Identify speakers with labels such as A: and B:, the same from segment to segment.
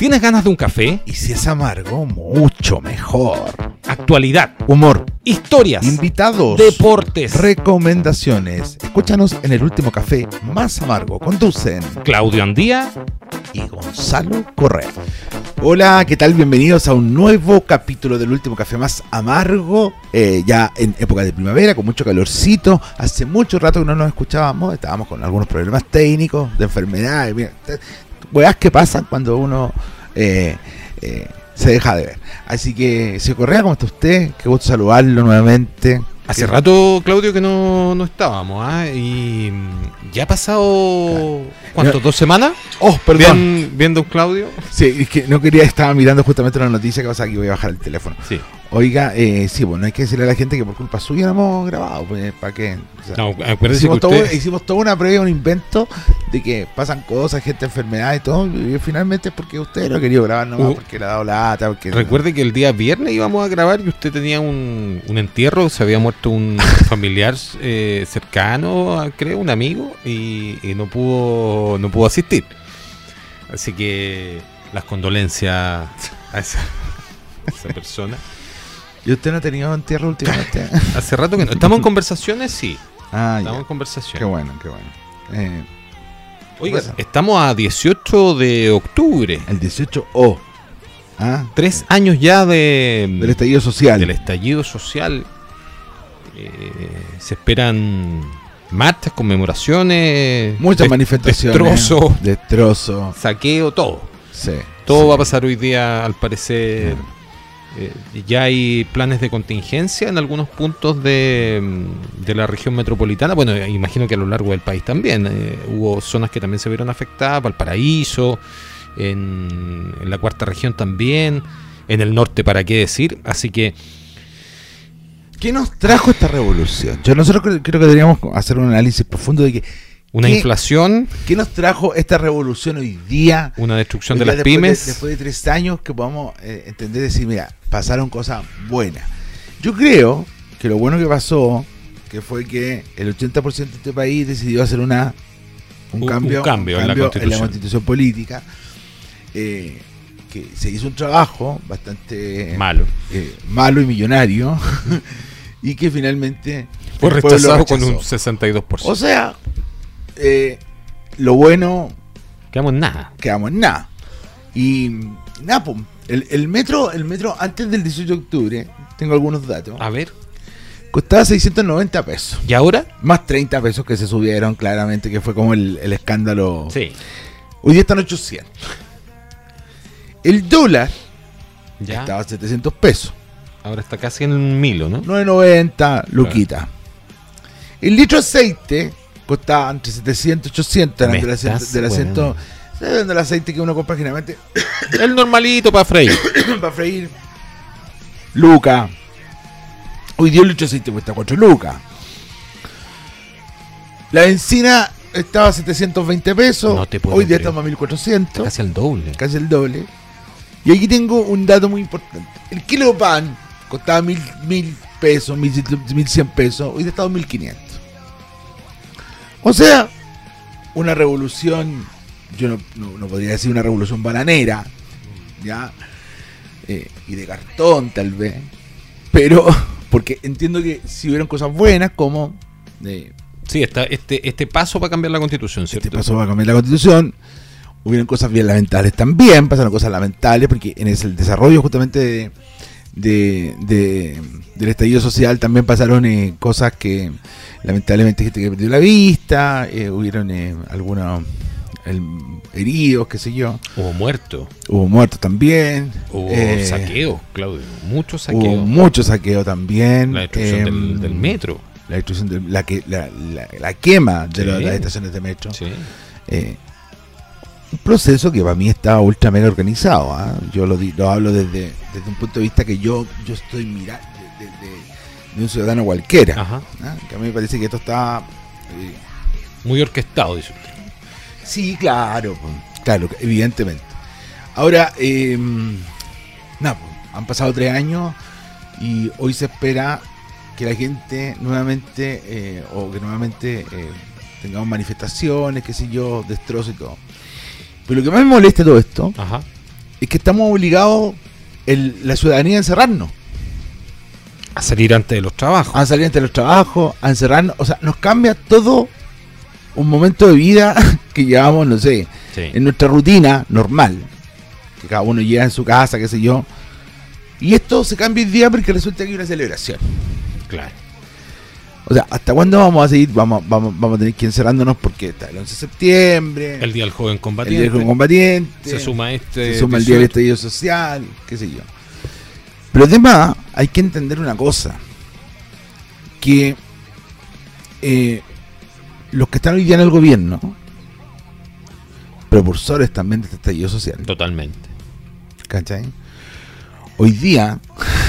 A: ¿Tienes ganas de un café?
B: Y si es amargo, mucho mejor.
A: Actualidad,
B: Humor,
A: historias,
B: invitados,
A: deportes.
B: recomendaciones. Escúchanos en el último café más amargo. Conducen
A: Claudio Andía.
B: y Gonzalo Correa. Hola, ¿qué tal? Bienvenidos a un nuevo capítulo del último café más amargo. eh, ya en época de primavera, con mucho calorcito. Hace mucho rato que no nos escuchábamos. Estábamos con algunos problemas técnicos, de enfermedades. Mira, weas que pasan cuando uno eh, eh, se deja de ver. Así que, señor Correa, ¿cómo está usted? Qué gusto saludarlo nuevamente.
A: Hace rato, Claudio, que no, no estábamos, ¿ah? Y mm, ya ha pasado, ¿cuánto? ¿Dos semanas?
B: Oh, perdón.
A: Bien, don Claudio.
B: Sí, es que no quería, estaba mirando justamente una noticia que pasa que voy a bajar el teléfono.
A: Sí.
B: Oiga, eh, sí, bueno, hay que decirle a la gente que por culpa suya no hemos grabado, pues, ¿para qué? O sea,
A: No, acuérdese que
B: hicimos, todo-
A: usted...
B: hicimos toda una previa, un invento de que pasan cosas, gente enfermedad y todo, y finalmente es porque usted no ha querido grabar nomás,
A: Uh,
B: porque le ha dado lata, porque...
A: Recuerde que el día viernes íbamos a grabar y usted tenía un, un entierro, se había muerto un familiar eh, cercano, creo, un amigo, y, y no pudo no pudo asistir. Así que las condolencias a esa, a esa persona.
B: ¿Y usted no ha tenido entierro últimamente?
A: Hace rato que no. ¿Estamos en conversaciones? Sí,
B: ah,
A: estamos
B: ya.
A: en conversaciones.
B: Qué bueno, qué bueno. Eh,
A: Oiga,
B: pasa?
A: estamos a 18 de octubre.
B: el 18O. ¿Ah?
A: Tres años ya de,
B: Del estallido social.
A: del estallido social. Eh, se esperan marchas, conmemoraciones,
B: Muchas
A: des-
B: manifestaciones.
A: destrozo,
B: Destrozo.
A: saqueo, todo.
B: Sí.
A: Todo
B: sí.
A: va a pasar hoy día, al parecer. Eh, ya hay planes de contingencia en algunos puntos de, mm, de la región metropolitana. Bueno, eh, imagino que a lo largo del país también. Eh, hubo zonas que también se vieron afectadas, Valparaíso, en, en la cuarta región también, en el norte, para qué decir. Así que
B: ¿Qué nos trajo esta revolución? Yo nosotros creo, creo que deberíamos hacer un análisis profundo de que
A: una
B: ¿Qué?
A: inflación,
B: ¿qué nos trajo esta revolución hoy día?
A: una destrucción de las pymes.
B: después de tres años que podamos eh, entender decir, mira, pasaron cosas buenas. Yo creo que lo bueno que pasó, que fue que el 80% de este país decidió hacer una un,
A: Un- un
B: cambio,
A: cambio en la Constitución.
B: constitución política, eh, que se hizo un trabajo bastante
A: Malo.
B: eh, malo y millonario, y que finalmente
A: Fue rechazado con un
B: rechazó.
A: 62%.
B: O sea, eh, lo bueno
A: Quedamos en nada.
B: quedamos en nada. Y nada, el, el metro, el metro antes del 18 de octubre, tengo algunos datos,
A: A ver,
B: costaba 690 pesos.
A: ¿y ahora?
B: Más 30 pesos que se subieron, claramente, que fue como el, el escándalo.
A: Sí.
B: Hoy día están 800. El dólar
A: Ya.
B: estaba a 700 pesos.
A: Ahora está casi en un milo, ¿no?
B: 990, luquita. El litro de aceite costaba entre 700 y 800.
A: Me
B: Eran del asiento,
A: estás
B: del asiento-
A: weando.
B: ¿sabes? del aceite que uno compra generalmente
A: El normalito para freír.
B: para freír. Luca. Hoy día el litro de aceite cuesta 4 lucas. La benzina estaba a 720 pesos.
A: No te puedo
B: Hoy día
A: creer.
B: estamos a 1400.
A: Casi el doble.
B: Casi el doble. Y aquí tengo un dato muy importante. El kilo de pan costaba mil, mil pesos, mil, mil cien pesos. Hoy está a 1500. O sea, una revolución, yo no, no- no podría decir una revolución bananera, ¿ya? Eh, y de cartón tal vez. Pero, porque entiendo que si hubieron cosas buenas como... eh,
A: Sí, está este, este paso para cambiar la constitución, ¿cierto?
B: este paso va a cambiar la constitución. Hubieron cosas bien lamentables también, pasaron cosas lamentables, porque en ese- el desarrollo justamente de, de- de- del estallido social también pasaron eh, cosas que lamentablemente gente que perdió la vista, eh, hubieron eh, algunos el- heridos, qué sé yo,
A: Hubo muerto.
B: hubo muertos también,
A: Hubo
B: eh,
A: saqueo, Claudio. Mucho
B: hubo
A: saqueo.
B: mucho saqueo también,
A: la destrucción
B: em,
A: del, del metro.
B: la destrucción de la, que, la, la- la quema de
A: Sí.
B: las estaciones de metro.
A: Sí.
B: Un proceso que para mí está ultra mega organizado. ¿ah? Yo lo, lo hablo desde, desde un punto de vista que yo, yo estoy mirando de, de- de- de un ciudadano cualquiera.
A: Ajá.
B: ¿ah? Que a mí me parece que esto está. eh,
A: Muy orquestado, dice usted.
B: sí, claro, pues, claro, evidentemente. Ahora, eh, nada, pues, han pasado tres años y hoy se espera que la gente nuevamente, eh, o que nuevamente eh, tengamos manifestaciones, qué sé yo, destrozos y todo. Pero lo que más me molesta de todo esto
A: Ajá.
B: es que estamos obligados, el- la ciudadanía, a encerrarnos.
A: A salir antes de los trabajos.
B: A salir entre los trabajos, a encerrarnos. O sea, nos cambia todo un momento de vida que llevamos, no sé,
A: Sí.
B: en nuestra rutina normal. Que cada uno llega en su casa, qué sé yo. Y esto se cambia el día porque resulta que hay una celebración.
A: Claro.
B: O sea, ¿hasta cuándo vamos a seguir? Vamos, vamos, vamos a tener que encerrándonos porque está el 11 de septiembre,
A: El Día del Joven
B: el
A: Combatiente.
B: Día del Combatiente,
A: se suma este.
B: se suma el Día del
A: 18.
B: Estallido Social, qué sé yo. Pero además hay que entender una cosa, que eh, los que están hoy día en el gobierno, precursores también de este estallido social,
A: Totalmente.
B: ¿cachai? Hoy día,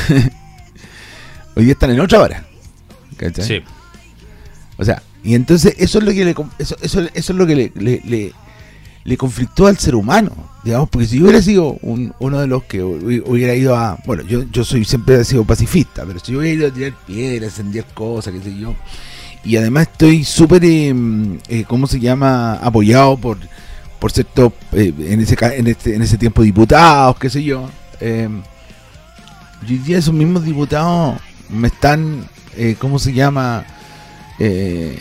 B: hoy día están en otra hora, ¿cachai?
A: Sí.
B: O sea, y entonces eso es lo que le, eso, eso, eso es lo que le, le, le- le conflictó al ser humano, digamos, porque si yo hubiera sido un- uno de los que hu- hubiera ido a, bueno, yo, yo soy siempre he sido pacifista, pero si yo hubiera ido a tirar piedras, encender cosas, qué sé yo, y además estoy súper, eh, eh, ¿cómo se llama?, apoyado por, por cierto, eh, en, ese, en, este, en ese tiempo diputados, qué sé yo, eh, y hoy día esos mismos diputados me están, eh, ¿cómo se llama?, eh,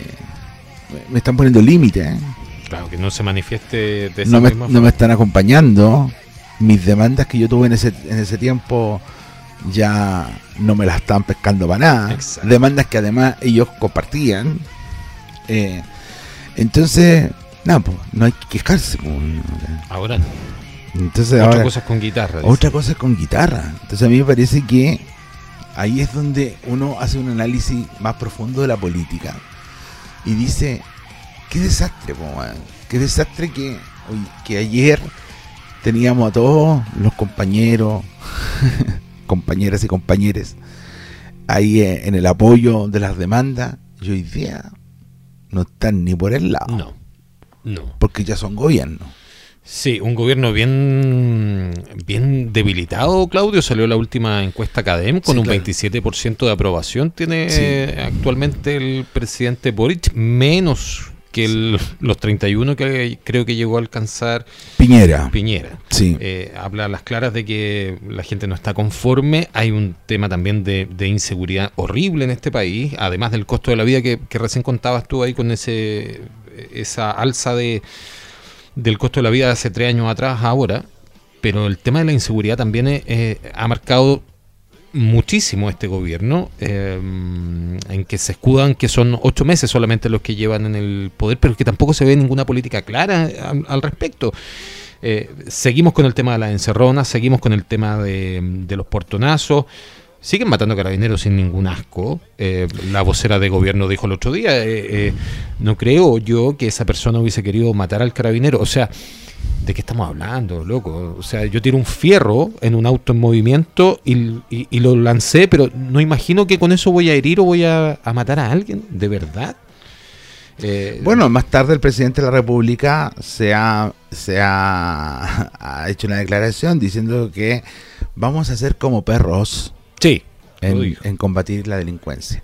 B: me están poniendo límites, ¿eh?
A: Claro, que no se manifieste de esa
B: no, me, no me están acompañando. Mis demandas que yo tuve en ese, en ese tiempo ya no me las están pescando para nada.
A: Exacto.
B: Demandas que además ellos compartían. Eh, entonces, nada, pues, no hay que quejarse. pues.
A: Ahora,
B: Entonces,
A: otra
B: ahora,
A: cosa es con guitarra. dice.
B: otra cosa es con guitarra. Entonces, a mí me parece que ahí es donde uno hace un análisis más profundo de la política y dice: Qué desastre, po. Qué desastre que, hoy- que ayer teníamos a todos los compañeros, compañeras y compañeros ahí eh, en el apoyo de las demandas y hoy día no están ni por el lado,
A: No. No.
B: porque ya son gobiernos.
A: Sí, un gobierno bien, bien debilitado, Claudio. Salió la última encuesta CADEM con
B: Sí,
A: un
B: claro.
A: 27% de aprobación. Tiene
B: Sí.
A: actualmente el presidente Boric, menos que el- los 31 que creo que llegó a alcanzar
B: Piñera,
A: Piñera.
B: sí.
A: Eh, habla a las claras de que la gente no está conforme. Hay un tema también de, de inseguridad horrible en este país, además del costo de la vida que, que recién contabas tú ahí con ese esa alza de del costo de la vida de hace tres años atrás ahora. Pero el tema de la inseguridad también eh, eh, ha marcado muchísimo este gobierno, eh, en que se escudan que son ocho meses solamente los que llevan en el poder, pero que tampoco se ve ninguna política clara al, al respecto. Eh, seguimos con el tema de las encerronas, seguimos con el tema de, de los portonazos. Siguen matando carabineros sin ningún asco. Eh, la vocera de gobierno dijo el otro día, eh, eh, no creo yo que esa persona hubiese querido matar al carabinero. O sea, ¿de qué estamos hablando, loco? O sea, yo tiro un fierro en un auto en movimiento y, lo lancé, pero no imagino que con eso voy a herir o voy a, matar a alguien, ¿de verdad?
B: Bueno, más tarde el presidente de la República se ha, se ha, ha hecho una declaración diciendo que vamos a ser como perros
A: sí,
B: en, combatir la delincuencia.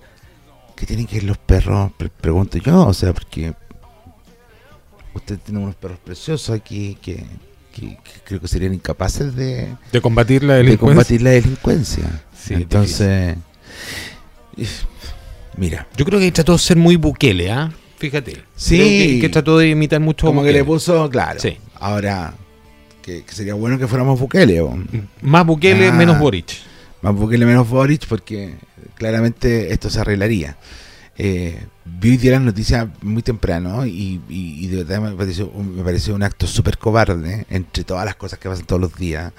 B: ¿Qué tienen que ver los perros? Pre- pregunto yo, o sea, porque usted tiene unos perros preciosos aquí que, que- que creo que serían incapaces de,
A: de combatir la
B: de
A: delincuencia.
B: combatir la delincuencia.
A: Sí,
B: Entonces, if- mira,
A: Yo creo que trató de ser muy buquele, ¿ah? Fíjate.
B: Sí.
A: Que, que trató de imitar mucho
B: como que le puso, claro.
A: Sí.
B: Ahora, que, que sería bueno que fuéramos Bukele, o
A: Más buquele,
B: Ah.
A: menos Boric.
B: Más Bukele menos Boric, porque claramente esto se arreglaría. Eh, vi hoy día las noticias muy temprano y, y- y de verdad me pareció, un- me pareció un acto súper cobarde entre todas las cosas que pasan todos los días.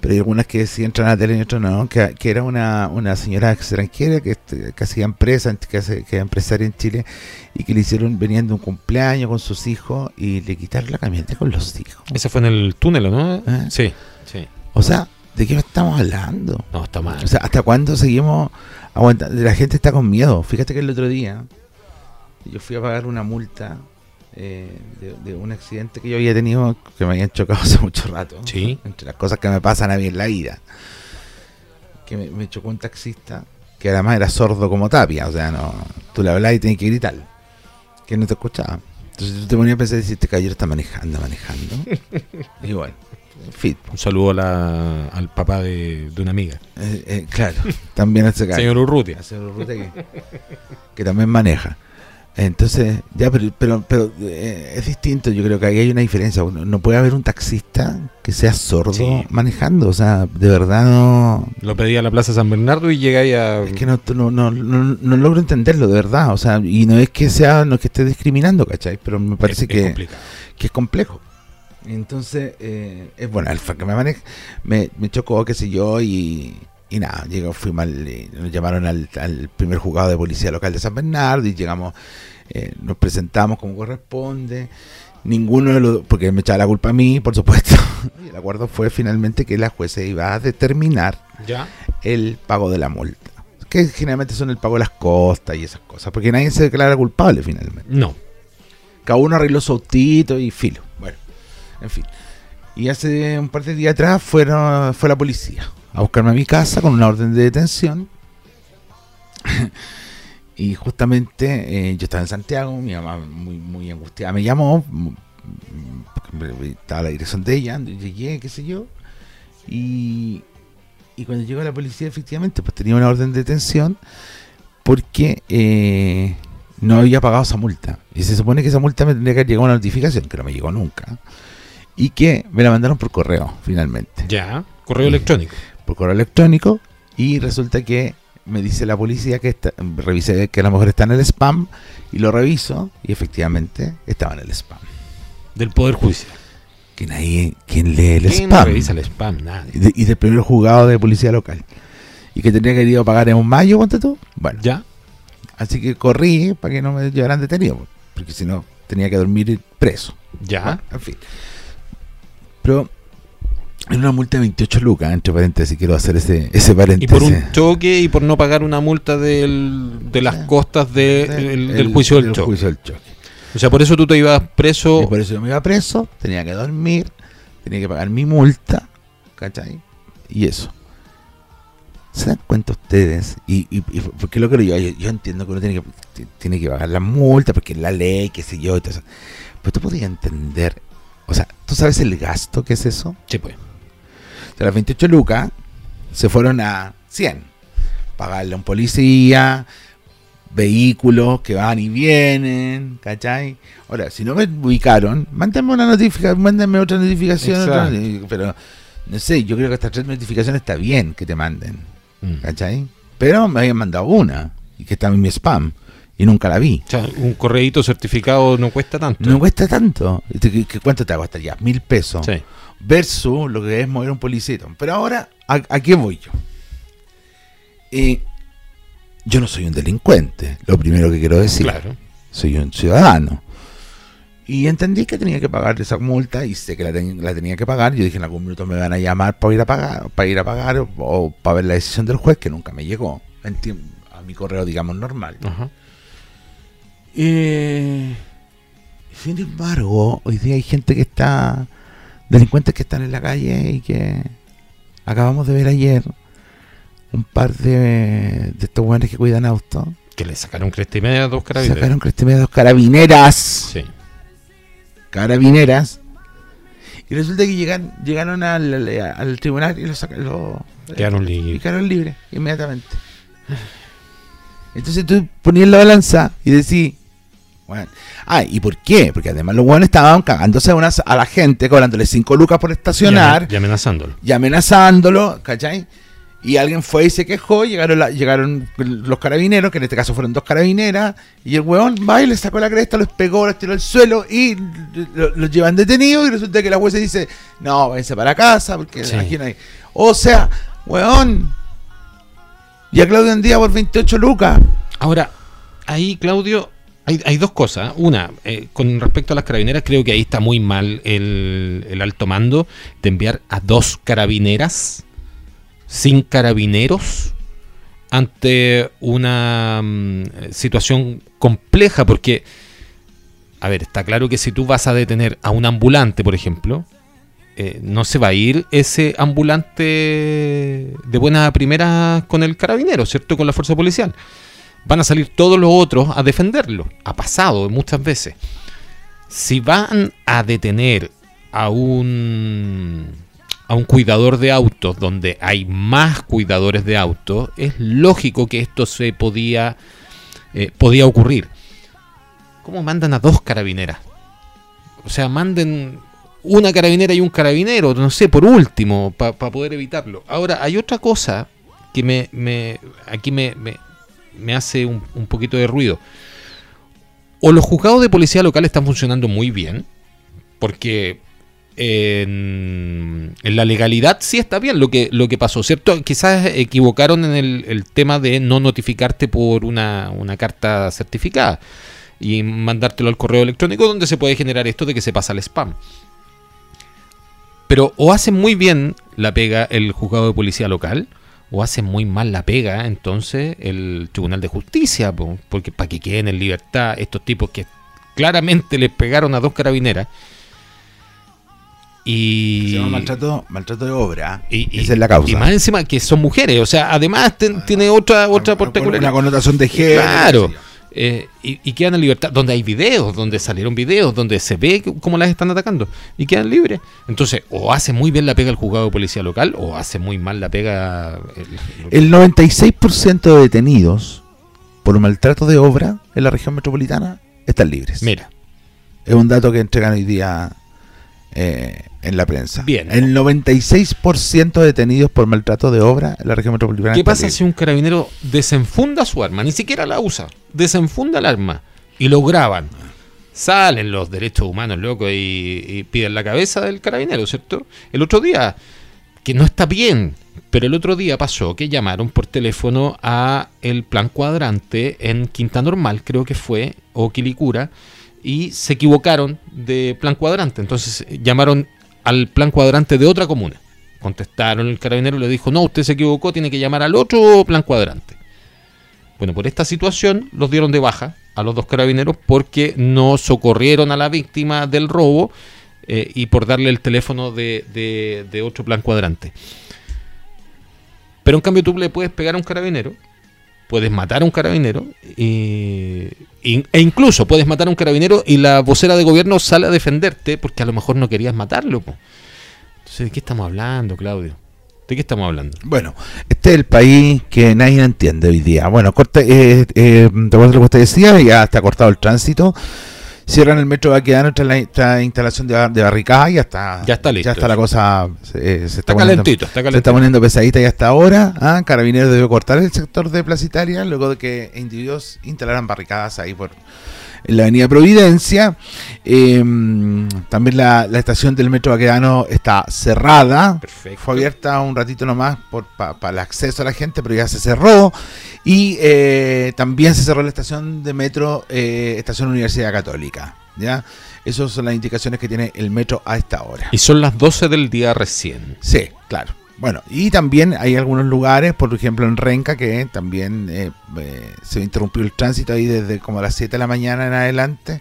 B: Pero hay algunas que sí entran a la tele y otras no, que, que era una, una señora extranjera que, este, que hacía empresa, que, hace- que era empresaria en Chile y que le hicieron, venían de un cumpleaños con sus hijos y le quitaron la camioneta con los hijos.
A: Ese fue en el túnel, ¿no?
B: ¿Eh?
A: Sí, sí.
B: O sea, ¿de qué estamos hablando?
A: No, está mal.
B: O sea, ¿hasta cuándo seguimos aguantando? La gente está con miedo. Fíjate que el otro día yo fui a pagar una multa eh, de, de un accidente que yo había tenido que me habían chocado hace mucho rato.
A: Sí.
B: Entre las cosas que me pasan a mí en la vida. Que me, me chocó un taxista que además era sordo como tapia. O sea, no tú le hablabas y tenías que gritar. Que no te escuchaba. Entonces tú te ponías a pensar si este caballero está manejando, manejando. y bueno, En fin,
A: Un saludo a la- al papá de, de una amiga,
B: eh, eh, claro, también hace caso.
A: señor Urrutia.
B: Hace ruta que, que también maneja. Entonces, ya, pero, pero, pero, eh, es distinto. Yo creo que ahí hay una diferencia. No, puede haber un taxista que sea sordo
A: Sí.
B: manejando. O sea, de verdad no.
A: Lo pedí a la Plaza San Bernardo y ahí a...
B: Es que no, no, no, no, no logro entenderlo, de verdad. O sea, y no es que sea, no es que esté discriminando, ¿cachai? Pero me parece
A: es-
B: que es complejo. Entonces, eh, es bueno, el que me maneja, me, me chocó, qué sé yo, y, y nada, llegó, fui mal, nos llamaron al, al primer juzgado de policía local de San Bernardo y llegamos, eh, nos presentamos como corresponde. Ninguno de los, porque me echaba la culpa a mí, por supuesto. Y el acuerdo fue finalmente que la jueza iba a determinar
A: ¿Ya?
B: el pago de la multa. Que generalmente son el pago de las costas y esas cosas, porque nadie se declara culpable finalmente.
A: No.
B: Cada uno arregló su autito y filo. En fin. Y hace un par de días atrás fueron, fue la policía a buscarme a mi casa con una orden de detención. y justamente eh, yo estaba en Santiago, mi mamá muy, muy angustiada me llamó, estaba la dirección de ella, llegué, qué sé yo. Y, y cuando llegó la policía, efectivamente, pues tenía una orden de detención porque eh, no había pagado esa multa. Y se supone que esa multa me tendría que haber llegado una notificación, que no me llegó nunca. Y que me la mandaron por correo, finalmente.
A: Ya. Correo electrónico.
B: Por correo electrónico. Y resulta que me dice la policía que está, revisé que a lo mejor está en el spam. Y lo reviso. Y efectivamente estaba en el spam.
A: Del Poder Judicial.
B: Que nadie, quien lee el
A: ¿Quién no
B: spam.
A: revisa el spam? Nadie.
B: Y, de- y del primer juzgado de policía local. Y que tendría que ir a pagar en un mayo, ¿cuánto tú? Bueno,
A: ¿Ya?
B: así que corrí para que no me llevaran detenido. Porque si no, tenía que dormir preso.
A: ¿Ya?
B: Bueno, en fin. Pero en una multa de 28 lucas, entre paréntesis, quiero hacer ese, ese
A: Y
B: paréntesis.
A: por un choque y por no pagar una multa del, de las
B: Sí.
A: costas de-
B: Del-
A: del,
B: el-
A: del juicio del
B: del
A: choque.
B: juicio del choque.
A: O sea, por eso tú te ibas preso.
B: Y por eso yo me iba preso, tenía que dormir, tenía que pagar mi multa, ¿cachai? Y eso. ¿Se dan cuenta ustedes? Y, y, y porque lo que yo, yo, yo entiendo que uno tiene que, tiene que pagar la multa, porque es la ley, qué sé yo, y todo eso. Pero tú podías entender, o sea, ¿tú sabes el gasto que es eso?
A: Sí, pues.
B: Sea, las 28 lucas se fueron a 100. Pagarle a un policía, vehículos que van y vienen, ¿cachai? Ahora, si no me ubicaron, mándenme una notificación, mándenme otra notificación, otra- pero no sé, yo creo que estas tres notificaciones está bien que te manden,
A: Mm.
B: ¿cachai? Pero me habían mandado una, y que estaba en mi spam, y nunca la vi.
A: O sea, un correíto certificado no cuesta tanto.
B: No cuesta tanto. ¿Qué- qué- ¿Cuánto te va a costar ya? Mil pesos
A: Sí.
B: versus lo que es mover un policito. Pero ahora, ¿a, a qué voy yo? Eh, yo no soy un delincuente, lo primero que quiero decir.
A: Claro.
B: Soy un ciudadano. Y entendí que tenía que pagar esa multa y sé que la, ten- la tenía que pagar. Yo dije, en algún minuto me van a llamar para ir a pagar, para ir a pagar o, o para ver la decisión del juez, que nunca me llegó. A mi correo, digamos, normal.
A: Ajá.
B: Eh, sin embargo, hoy día hay gente que está, delincuentes que están en la calle y que acabamos de ver ayer un par de, de estos buenos que cuidan autos.
A: Que le sacaron cresta y media a dos carabineros.
B: Sacaron crestemedia dos carabineras.
A: Sí.
B: Carabineras. Y resulta que llegan, llegaron al, al- al tribunal y lo sacaron. Lo,
A: Quedaron
B: y
A: libres.
B: quedaron libres inmediatamente. Entonces tú ponías la balanza y decís, bueno, ah, ¿y por qué? Porque además los buenos estaban cagándose a, unas- a la gente, cobrándole 5 lucas por estacionar
A: Y amenazándolo.
B: y amenazándolo, ¿cachai? Y alguien fue y se quejó, llegaron, la- llegaron los carabineros, que en este caso fueron dos carabineras, y el huevón va y le sacó la cresta, los pegó, los tiró al suelo y lo- los llevan detenidos y resulta que la jueza dice, no, váyanse para casa, porque
A: Sí.
B: hay... O sea, huevón, y a Claudio Andía por 28 lucas.
A: Ahora, ahí, Claudio, hay, hay dos cosas. Una, eh, con respecto a las carabineras, creo que ahí está muy mal el, el alto mando de enviar a dos carabineras sin carabineros ante una mm, situación compleja, porque, a ver, está claro que si tú vas a detener a un ambulante, por ejemplo, eh, no se va a ir ese ambulante de buena primera con el carabinero, ¿cierto? Con la fuerza policial. Van a salir todos los otros a defenderlo. Ha pasado muchas veces. Si van a detener a un a un cuidador de autos donde hay más cuidadores de autos, es lógico que esto se podía, eh, podía ocurrir. ¿Cómo mandan a dos carabineras? O sea, manden una carabinera y un carabinero, no sé, por último, para poder evitarlo. Ahora, hay otra cosa que me, aquí me, hace un, un poquito de ruido. O los juzgados de policía local están funcionando muy bien, porque en, la legalidad sí está bien lo que, lo que pasó, ¿cierto? Quizás equivocaron en el, tema de no notificarte por una, carta certificada y mandártelo al correo electrónico donde se puede generar esto de que se pasa al spam. Pero o hacen muy bien la pega el juzgado de policía local, o hace muy mal la pega entonces el Tribunal de Justicia, porque para que queden en libertad estos tipos que claramente les pegaron a dos carabineras y,
B: Se llama maltrato, maltrato de obra. Y, Esa es la causa.
A: Y más encima que son mujeres. O sea, además tiene otra, otra particularidad.
B: Una connotación de género.
A: Claro. Eh, y, quedan en libertad. Donde hay videos, donde salieron videos, donde se ve cómo las están atacando. Y quedan libres. Entonces, o hace muy bien la pega el juzgado de policía local, o hace muy mal la pega.
B: El, el 96% de detenidos por maltrato de obra en la región metropolitana están libres.
A: Mira.
B: Es un dato que entregan hoy día eh, en la prensa.
A: Bien.
B: El 96% de detenidos por maltrato de obra en la región metropolitana.
A: ¿Qué pasa si un carabinero desenfunda su arma? Ni siquiera la usa. Desenfunda el arma y lo graban. Salen los derechos humanos, loco, y, piden la cabeza del carabinero, ¿cierto? El otro día, que no está bien, pero el otro día pasó que llamaron por teléfono a el plan cuadrante en Quinta Normal, creo que fue, o Quilicura, y se equivocaron de plan cuadrante. Entonces llamaron al plan cuadrante de otra comuna. Contestaron, el carabinero le dijo, no, usted se equivocó, tiene que llamar al otro plan cuadrante. Bueno, por esta situación los dieron de baja a los dos carabineros porque no socorrieron a la víctima del robo eh, y por darle el teléfono de, de otro plan cuadrante. Pero en cambio tú le puedes pegar a un carabinero puedes matar a un carabinero e incluso puedes matar a un carabinero y la vocera de gobierno sale a defenderte porque a lo mejor no querías matarlo. Entonces, ¿de qué estamos hablando, Claudio? ¿De qué estamos hablando?
B: Bueno, este es el país que nadie entiende hoy día. Bueno, corta, eh, eh, te lo que usted decía, ya está cortado el tránsito cierran el metro Baquedano tras la instalación de, de barricadas y ya está,
A: ya está listo.
B: Ya está la cosa, eh, se,
A: está, calentito, está calentito.
B: Se está poniendo pesadita ya hasta ahora. ¿ah? Carabineros debe cortar el sector de Plaza Italia luego de que individuos instalaran barricadas ahí por en la avenida Providencia. Em, también la, estación del metro Baquedano está cerrada. Fue abierta un ratito nomás para el acceso a la gente, pero ya se cerró. Y eh, también se cerró la estación de metro, eh, estación Universidad Católica. ¿ya? Esas son las indicaciones que tiene el metro a esta hora.
A: Y son las 12 del día recién.
B: Sí, claro. Bueno, y también hay algunos lugares, por ejemplo en Renca, que también eh, eh, se interrumpió el tránsito ahí desde como las 7 de la mañana en adelante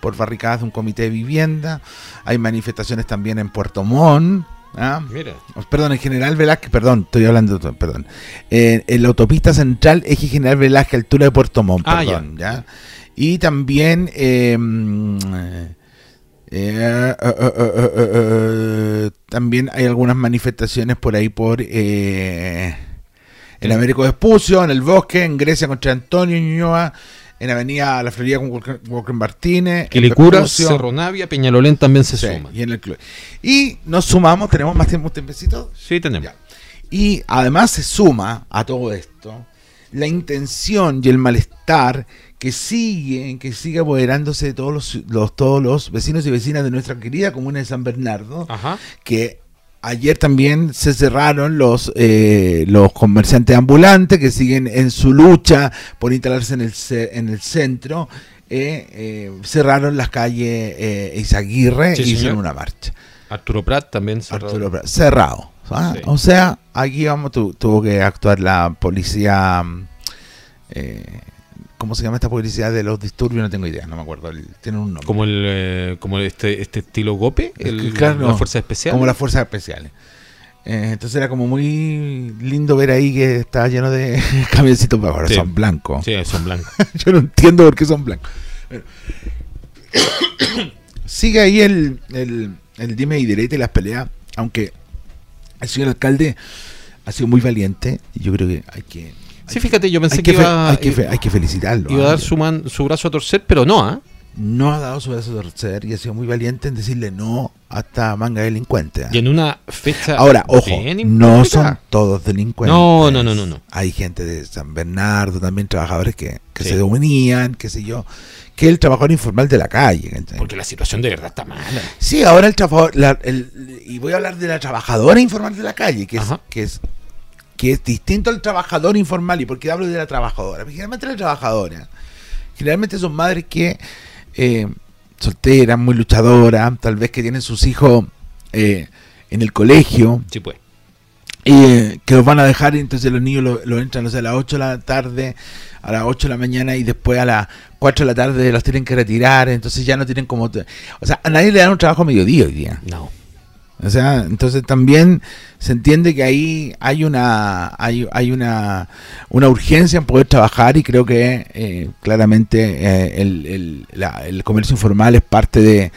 B: por barricadas de un comité de vivienda. Hay manifestaciones también en Puerto Montt. ¿ah? Mira. Perdón, en General Velázquez, perdón, estoy hablando, perdón. en la autopista central, eje General Velázquez, altura de Puerto Montt, ah, perdón, ya. Y también... Eh, eh, eh, también hay algunas manifestaciones por ahí por en Américo Vespucio, en el Bosque, en Grecia contra Antonio Ñuñoa, en Avenida La Florida con Walker Martínez,
A: Quilicura, Cerro Navia, Peñalolén también se suma.
B: Y en el club. Y nos sumamos, tenemos más tiempo, un tiempecito.
A: Sí, tenemos.
B: Y además se suma a todo esto la intención y el malestar que sigue, que sigue apoderándose de todos los, todos los vecinos y vecinas de nuestra querida comuna de San Bernardo, que ayer también se cerraron los, eh, los comerciantes ambulantes que siguen en su lucha por instalarse en el, en el centro. Eh, eh, cerraron las calles eh, Izaguirre y hicieron una marcha.
A: Arturo Prat también
B: cerrado. cerrado. ¿ah? O sea, aquí vamos, tuvo que actuar la policía. Eh, ¿Cómo se llama esta publicidad de los disturbios? No tengo idea, no me acuerdo. Tiene un nombre.
A: Como el eh, como este este estilo GOPE, el,
B: la fuerza especial. Como las fuerzas especiales. Eh, entonces era como muy lindo ver ahí que estaba lleno de camioncitos, pero ahora son blancos.
A: Sí, son blancos.
B: Yo no entiendo por qué son blancos. Sigue ahí el, el, el dime y direte y las peleas, aunque el señor alcalde ha sido muy valiente y yo creo que hay que...
A: Sí, fíjate, yo pensé que, iba,
B: hay, que hay que felicitarlo.
A: iba a dar su, man- su brazo a torcer, pero no, ¿ah?
B: No ha dado su brazo a torcer y ha sido muy valiente en decirle no a esta manga delincuente. ¿ah?
A: Y en una fecha.
B: Ahora, ojo, no son todos delincuentes.
A: No, no, no, no, no.
B: Hay gente de San Bernardo, también trabajadores que, que
A: Sí.
B: se unían, qué sé yo, que el trabajador informal de la calle.
A: Porque la situación de verdad está mala.
B: Sí, ahora el trabajador, la- el- y voy a hablar de la trabajadora informal de la calle, que es,
A: Ajá.
B: que es que es distinto al trabajador informal. ¿Y por qué hablo de la trabajadora? Porque generalmente la trabajadora, generalmente son madres que eh, solteras, muy luchadoras, tal vez que tienen sus hijos eh, en el colegio,
A: Sí, pues.
B: y eh, que los van a dejar y entonces los niños lo, lo entran no sé, a las 8 de la tarde, a las 8 de la mañana y después a las 4 de la tarde los tienen que retirar, entonces ya no tienen como... O sea, a nadie le dan un trabajo a mediodía hoy día.
A: No.
B: O sea, entonces también se entiende que ahí hay una hay, hay una, una urgencia en poder trabajar y creo que eh, claramente eh, el, el- la- el comercio informal es parte de... eh,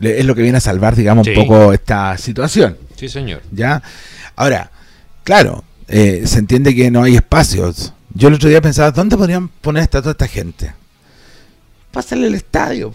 B: es lo que viene a salvar, digamos,
A: Sí.
B: un poco esta situación.
A: Sí, señor.
B: ¿ya? Ahora, claro, eh, se entiende que no hay espacios. Yo el otro día pensaba, ¿dónde podrían poner esta, toda esta gente? Pásale el estadio,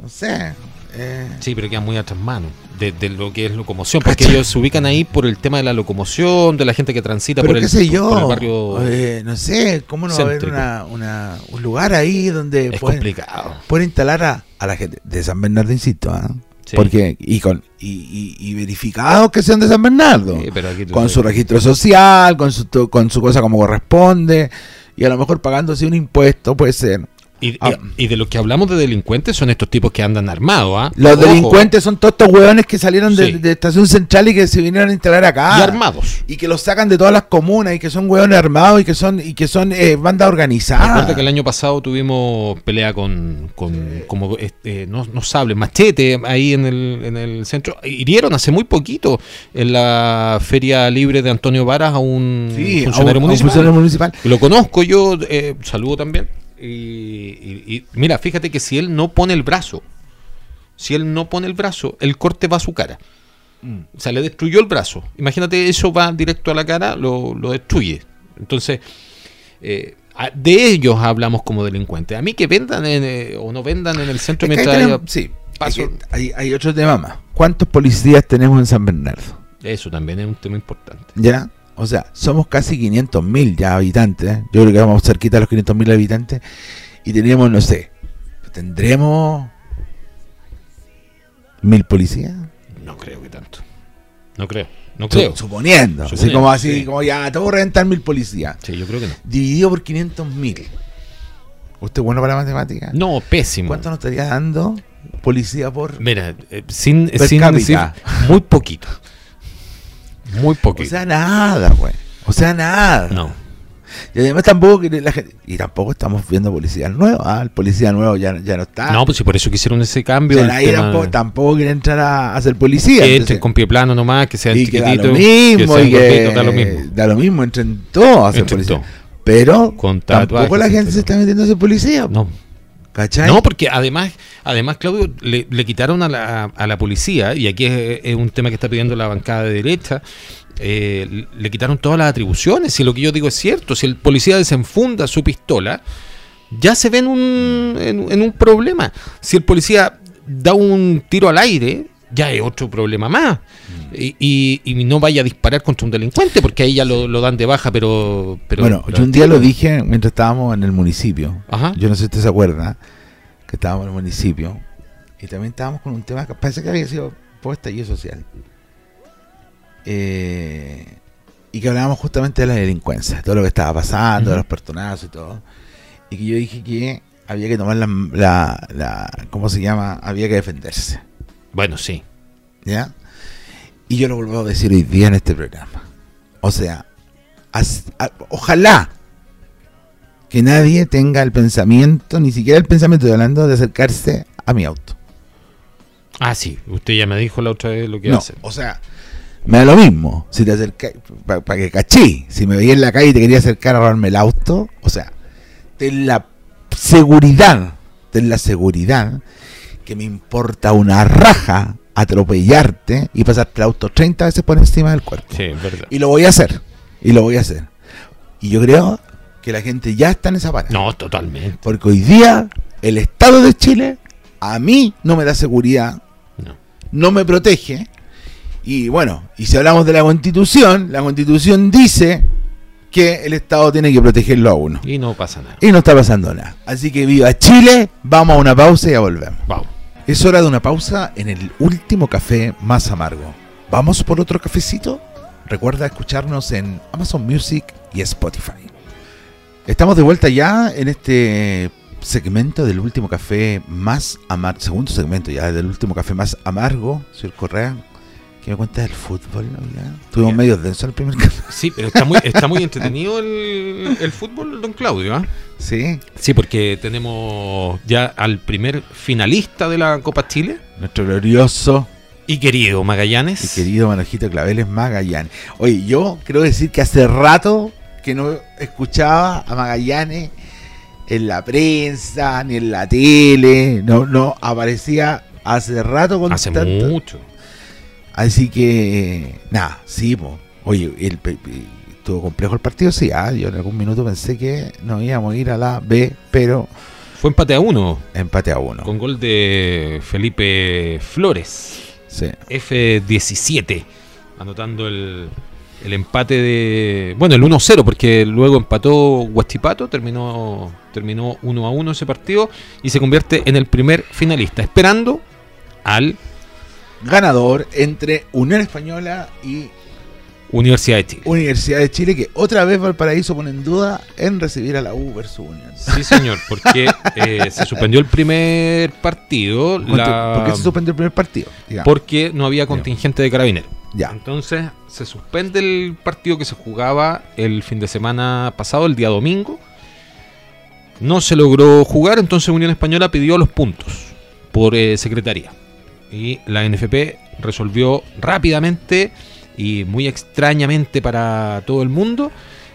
B: no sé. Eh,
A: Sí, pero queda muy atrás mano de, de lo que es locomoción. Porque ellos se ubican ahí por el tema de la locomoción, de la gente que transita por el,
B: qué sé yo,
A: por el barrio.
B: eh, no sé, ¿cómo no va a haber una, una- un lugar ahí donde
A: es
B: pueden,
A: complicado.
B: pueden instalar a, a la gente de San Bernardo, insisto, ¿ah?
A: Sí.
B: Porque, y con y, y, y verificados que sean de San Bernardo.
A: Sí, pero aquí tú
B: con
A: sabes.
B: su registro social, con su, con su cosa como corresponde, y a lo mejor pagándose un impuesto, puede ser.
A: Y,
B: Ah.
A: y de los que hablamos de delincuentes son estos tipos que andan armados, ¿ah?
B: Los
A: Ojo,
B: delincuentes son todos estos hueones que salieron de,
A: Sí.
B: de Estación Central y que se vinieron a instalar acá.
A: Y armados.
B: Y que los sacan de todas las comunas y que son hueones armados y que son y que son eh, bandas organizadas.
A: Recuerda que el año pasado tuvimos pelea con, con como este, no, no sable, machete ahí en el, en el centro. Hirieron hace muy poquito en la feria libre de Antonio Varas a un
B: Sí, a un-
A: funcionario
B: a un
A: municipal.
B: funcionario municipal.
A: Lo conozco yo, eh, saludo también. Y, y- y mira, fíjate que si él no pone el brazo, si él no pone el brazo, el corte va a su cara. O sea, le destruyó el brazo. Imagínate, eso va directo a la cara, lo, lo destruye. Entonces, eh, de ellos hablamos como delincuentes. A mí que vendan en, eh, o no vendan en el centro
B: Es que ahí
A: mientras
B: tenemos-
A: haya
B: sí,
A: paso.
B: hay, hay otro tema más. ¿Cuántos policías tenemos en San Bernardo?
A: Eso también es un tema importante.
B: ¿Ya? O sea, somos casi 500.000 ya habitantes. ¿eh? Yo creo que vamos cerquita a los 500.000 habitantes. Y tenemos, no sé, tendremos mil policías.
A: No creo que tanto. No creo. No creo.
B: suponiendo. Así
A: Suponiendo,
B: como así,
A: sí.
B: como ya, todo reventar mil policías.
A: Sí, yo creo que no.
B: Dividido por 500.000. ¿Usted es bueno para la matemática?
A: No, pésimo.
B: ¿Cuánto nos estaría dando policía por...?
A: Mira, eh, sin,
B: Per
A: sin
B: cápita.
A: decir muy poquito. Muy
B: O
A: poquito.
B: sea, nada, güey. O sea, nada.
A: no.
B: Y además tampoco la gente- y tampoco estamos viendo policías nuevos, ah, el policía nuevo ya, ya no está.
A: No, pues si por eso quisieron ese
B: O
A: cambio.
B: sea, nadie
A: tema
B: tampoco, tampoco quiere entrar a, a ser policía.
A: que entren con pie plano nomás, que sean
B: que da
A: chiquititos.
B: lo mismo, y que
A: da lo mismo.
B: da lo mismo, entren todos a ser policía.
A: todos.
B: Pero
A: Con
B: tampoco la gente se está metiendo a ser policía.
A: No,
B: ¿Cachai?
A: no, porque además, además Claudio, le, le quitaron a la, a la policía, y aquí es, es un tema que está pidiendo la bancada de derecha, eh, le quitaron todas las atribuciones, si lo que yo digo es cierto, si el policía desenfunda su pistola, ya se ve en un, en, en un problema. Si el policía da un tiro al aire, ya es otro problema más. Y, y- y no vaya a disparar contra un delincuente, porque ahí ya lo, lo dan de baja, pero... pero
B: bueno,
A: pero
B: yo un día lo dije mientras estábamos en el municipio.
A: Ajá.
B: Yo no sé si usted se acuerda que estábamos en el municipio y también estábamos con un tema que parece que había sido por estallido social. Eh, y que hablábamos justamente de la delincuencia, de todo lo que estaba pasando, de
A: Ujú.
B: los pertonazos y todo. Y que yo dije que había que tomar la, la, la- ¿cómo se llama? Había que defenderse.
A: Bueno, sí.
B: ¿Ya? Y yo lo vuelvo a decir hoy día en este programa. O sea, as- a- ojalá que nadie tenga el pensamiento, ni siquiera el pensamiento de hablando, de acercarse a mi auto.
A: Ah, sí, usted ya me dijo la otra vez lo que
B: No,
A: hace.
B: o sea, me da lo mismo. Si te acercas, para que cachí, si me veía en la calle y te quería acercar a robarme el auto, o sea, ten la seguridad, ten la seguridad que me importa una raja atropellarte y pasarte el auto 30 veces por encima del cuerpo.
A: Sí, verdad.
B: Y lo voy a hacer. Y lo voy a hacer. Y yo creo que la gente ya está en esa parada.
A: No, totalmente.
B: Porque hoy día el Estado de Chile a mí no me da seguridad,
A: No.
B: no me protege. Y bueno, y si hablamos de la Constitución, la Constitución dice que el Estado tiene que protegerlo a uno.
A: Y no pasa nada.
B: Y no está pasando nada. Así que viva Chile, vamos a una pausa y ya volvemos.
A: Vamos.
B: Es hora de una pausa en el último café más amargo. ¿Vamos por otro cafecito? Recuerda escucharnos en Amazon Music y Spotify. Estamos de vuelta ya en este segmento del último café más amargo, segundo segmento ya del último café más amargo, señor Correa. ¿Qué me cuenta del fútbol? no? Tuvimos medio denso el primer café.
A: Sí, pero está muy, está muy entretenido el, el fútbol, don Claudio. ¿ah?
B: Sí,
A: Sí, porque tenemos ya al primer finalista de la Copa Chile
B: nuestro glorioso
A: y querido Magallanes.
B: y querido Manojito Claveles Magallanes. Oye, yo quiero decir que hace rato que no escuchaba a Magallanes en la prensa, ni en la tele, no, no aparecía hace rato con
A: Hace
B: tanto-
A: mucho.
B: Así que, nada, sí, po. Oye, el, estuvo complejo el partido, sí, ah, yo en algún minuto pensé que nos íbamos a ir a la B, pero
A: Fue empate a uno
B: empate a uno.
A: con gol de Felipe Flores.
B: Sí.
A: F17, anotando el, el empate de. Bueno, el 1-0, porque luego empató Guachipato, terminó, terminó 1 a 1 ese partido y se convierte en el primer finalista, esperando al
B: Ganador entre Unión Española y
A: Universidad de Chile.
B: Universidad de Chile, que otra vez Valparaíso pone en duda en recibir a la U versus Unión.
A: Sí, señor, porque eh, se suspendió el primer partido la-
B: ¿Por qué se suspendió el primer partido? Digamos.
A: porque no había contingente de carabineros.
B: Ya,
A: Entonces se suspende el partido que se jugaba el fin de semana pasado, el día domingo. No se logró jugar, entonces Unión Española pidió los puntos por eh, secretaría. Y la NFP resolvió rápidamente y muy extrañamente para todo el mundo,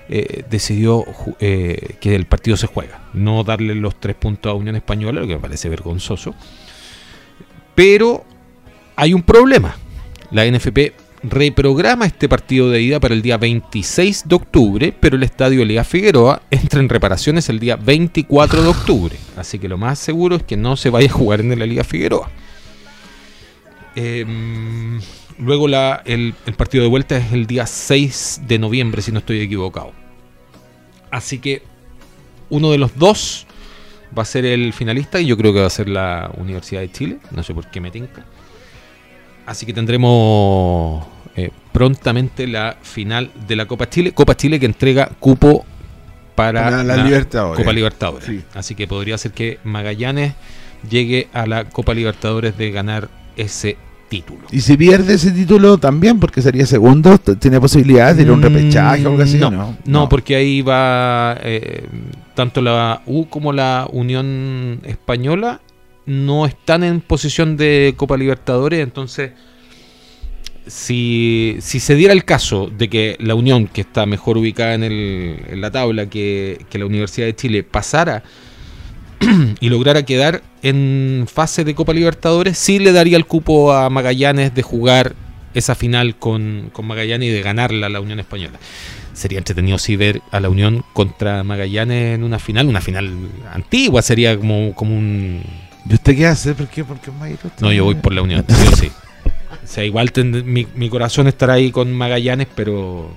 A: eh, decidió eh, que el partido se juega. No darle los tres puntos a Unión Española, lo que me parece vergonzoso. Pero hay un problema. La NFP reprograma este partido de ida para el día 26 de octubre, pero el estadio Elías Figueroa entra en reparaciones el día 24 de octubre. Así que lo más seguro es que no se vaya a jugar en el Elías Figueroa. Em, luego la- el, el partido de vuelta es el día 6 de noviembre, si no estoy equivocado. Así que uno de los dos va a ser el finalista y yo creo que va a ser la Universidad de Chile. No sé por qué me tinca. Así que tendremos eh, prontamente la final de la Copa Chile. Copa Chile que entrega cupo para
B: Para la Libertadores.
A: Copa Libertadores.
B: Sí.
A: Así que podría ser que Magallanes llegue a la Copa Libertadores de ganar ese título.
B: y si pierde ese título también, porque sería segundo, tiene posibilidades de ir a un repechaje o algo así,
A: no,
B: ¿no?
A: No, porque ahí va eh, tanto la U como la Unión Española no están en posición de Copa Libertadores, entonces si, si se diera el caso de que la Unión, que está mejor ubicada en, el- en la tabla que, que la Universidad de Chile, pasara y lograra quedar en fase de Copa Libertadores, sí le daría el cupo a Magallanes de jugar esa final con, con Magallanes y de ganarla a la Unión Española. Sería entretenido sí ver a la Unión contra Magallanes en una final, una final antigua, sería como, como un...
B: ¿Y usted qué hace? ¿Por qué? ¿Por qué?
A: No, yo voy por la Unión, sí o sí. O sea, igual mi, mi corazón estará ahí con Magallanes, pero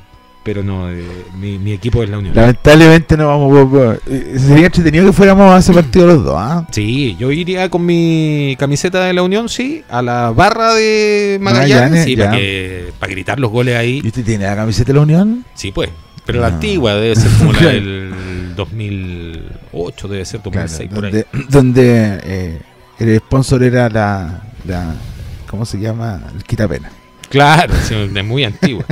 A: pero no, eh, mi, mi equipo es la Unión.
B: Lamentablemente no vamos. eh, Sería entretenido que fuéramos a ese partido los dos, ¿ah?
A: Sí, yo iría con mi camiseta de la Unión, sí, a la barra de Magallanes,
B: Magallanes,
A: sí,
B: ya.
A: para, que, para gritar los goles ahí.
B: ¿Y usted tiene la camiseta de la Unión?
A: Sí, pues. Pero la
B: No.
A: antigua debe ser como la
B: Claro.
A: del 2008, debe ser 2006, por ahí.
B: donde donde eh, el sponsor era la, la. ¿Cómo se llama? El quitapena.
A: Claro, es muy antigua.